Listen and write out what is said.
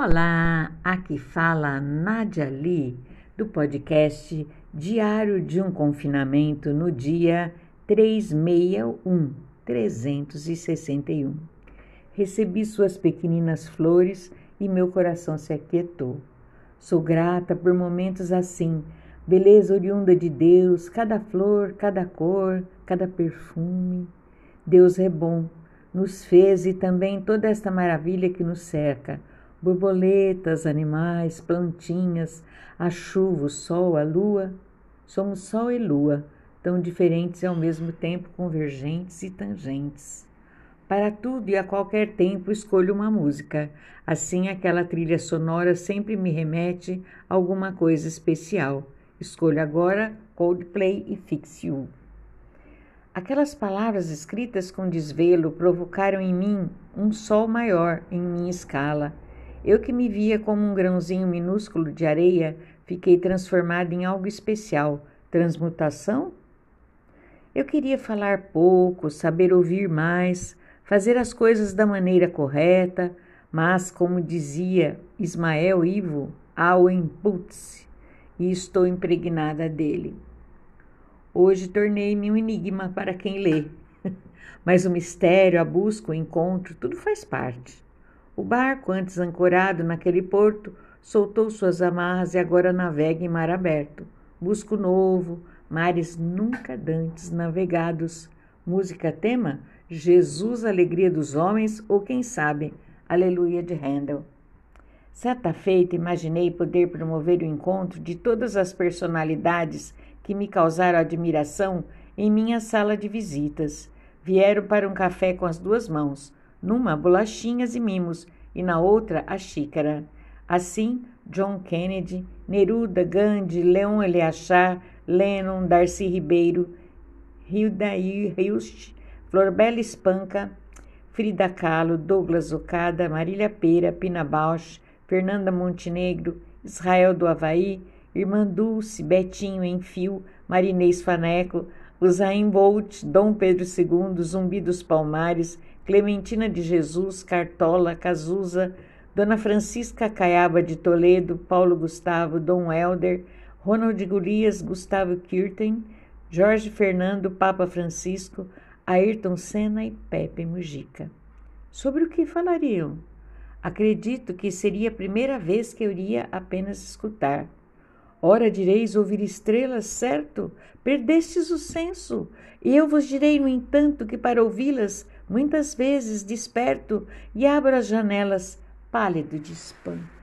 Olá, aqui fala Nadia Lee do podcast Diário de um Confinamento no dia 361, 361. Recebi suas pequeninas flores e meu coração se aquietou. Sou grata por momentos assim, beleza oriunda de Deus, cada flor, cada cor, cada perfume. Deus é bom, nos fez e também toda esta maravilha que nos cerca borboletas, animais, plantinhas, a chuva, o sol, a lua. Somos sol e lua, tão diferentes e ao mesmo tempo convergentes e tangentes. Para tudo e a qualquer tempo escolho uma música. Assim, aquela trilha sonora sempre me remete a alguma coisa especial. Escolho agora Coldplay e Fix You. Aquelas palavras escritas com desvelo provocaram em mim um sol maior em minha escala. Eu que me via como um grãozinho minúsculo de areia, fiquei transformada em algo especial. Transmutação? Eu queria falar pouco, saber ouvir mais, fazer as coisas da maneira correta, mas, como dizia Ismael Ivo, ao e estou impregnada dele. Hoje tornei-me um enigma para quem lê, mas o mistério, a busca, o encontro, tudo faz parte. O barco, antes ancorado naquele porto, soltou suas amarras e agora navega em mar aberto. Busco novo, mares nunca dantes navegados. Música tema: Jesus, alegria dos homens, ou quem sabe, Aleluia de Handel. Certa feita, imaginei poder promover o encontro de todas as personalidades que me causaram admiração em minha sala de visitas. Vieram para um café com as duas mãos, numa bolachinhas e mimos e na outra a xícara. Assim, John Kennedy, Neruda, Gandhi, Leon Eleachar, Lennon, Darcy Ribeiro, Hilda Hilst, Florbela Espanca, Frida Kahlo, Douglas Okada, Marília Pera, Pina Bausch, Fernanda Montenegro, Israel do Havaí, Irmã Dulce, Betinho Enfio, Marinês Faneco, Usain Bolt, Dom Pedro II, Zumbi dos Palmares, Clementina de Jesus, Cartola, Cazuza, Dona Francisca Caiaba de Toledo, Paulo Gustavo, Dom Helder, Ronald Gurias, Gustavo Kirten, Jorge Fernando, Papa Francisco, Ayrton Senna e Pepe Mujica. Sobre o que falariam? Acredito que seria a primeira vez que eu iria apenas escutar. Ora direis ouvir estrelas, certo? Perdestes o senso. E eu vos direi, no entanto, que para ouvi-las, muitas vezes desperto e abro as janelas, pálido de espanto.